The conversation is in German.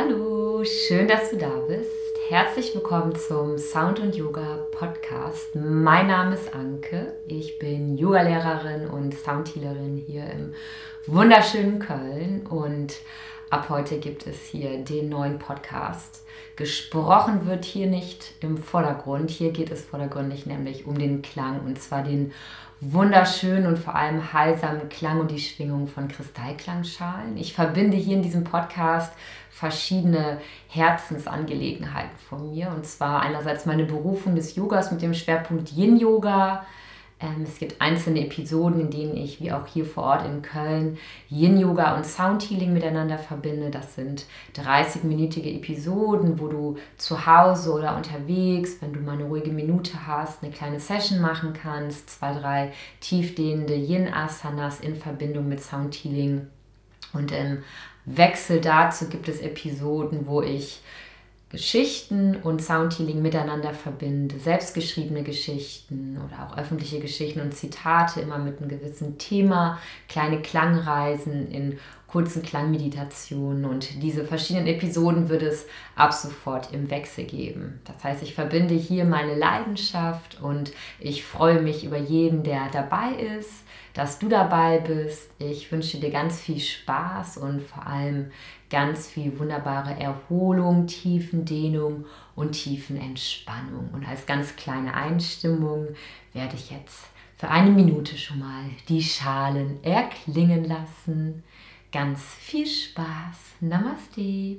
Hallo, schön, dass du da bist. Herzlich willkommen zum Sound und Yoga Podcast. Mein Name ist Anke. Ich bin Yogalehrerin und Soundhealerin hier im wunderschönen Köln und ab heute gibt es hier den neuen Podcast. Gesprochen wird hier nicht im Vordergrund. Hier geht es vordergründig nämlich um den Klang und zwar den wunderschönen und vor allem heilsamen Klang und die Schwingung von Kristallklangschalen. Ich verbinde hier in diesem Podcast verschiedene Herzensangelegenheiten von mir. Und zwar einerseits meine Berufung des Yogas mit dem Schwerpunkt Yin-Yoga, ähm, es gibt einzelne Episoden, in denen ich, wie auch hier vor Ort in Köln, Yin-Yoga und Soundhealing miteinander verbinde. Das sind 30-minütige Episoden, wo du zu Hause oder unterwegs, wenn du mal eine ruhige Minute hast, eine kleine Session machen kannst. Zwei, drei tiefdehnende Yin-Asanas in Verbindung mit Soundhealing. Und im Wechsel dazu gibt es Episoden, wo ich Geschichten und Soundhealing miteinander verbinde, selbstgeschriebene Geschichten oder auch öffentliche Geschichten und Zitate immer mit einem gewissen Thema, kleine Klangreisen in kurzen Klangmeditationen und diese verschiedenen Episoden wird es ab sofort im Wechsel geben. Das heißt, ich verbinde hier meine Leidenschaft und ich freue mich über jeden, der dabei ist, dass du dabei bist. Ich wünsche dir ganz viel Spaß und vor allem ganz viel wunderbare Erholung, Tiefendehnung und Tiefenentspannung. Und als ganz kleine Einstimmung werde ich jetzt für eine Minute schon mal die Schalen erklingen lassen. Ganz viel Spaß. Namaste.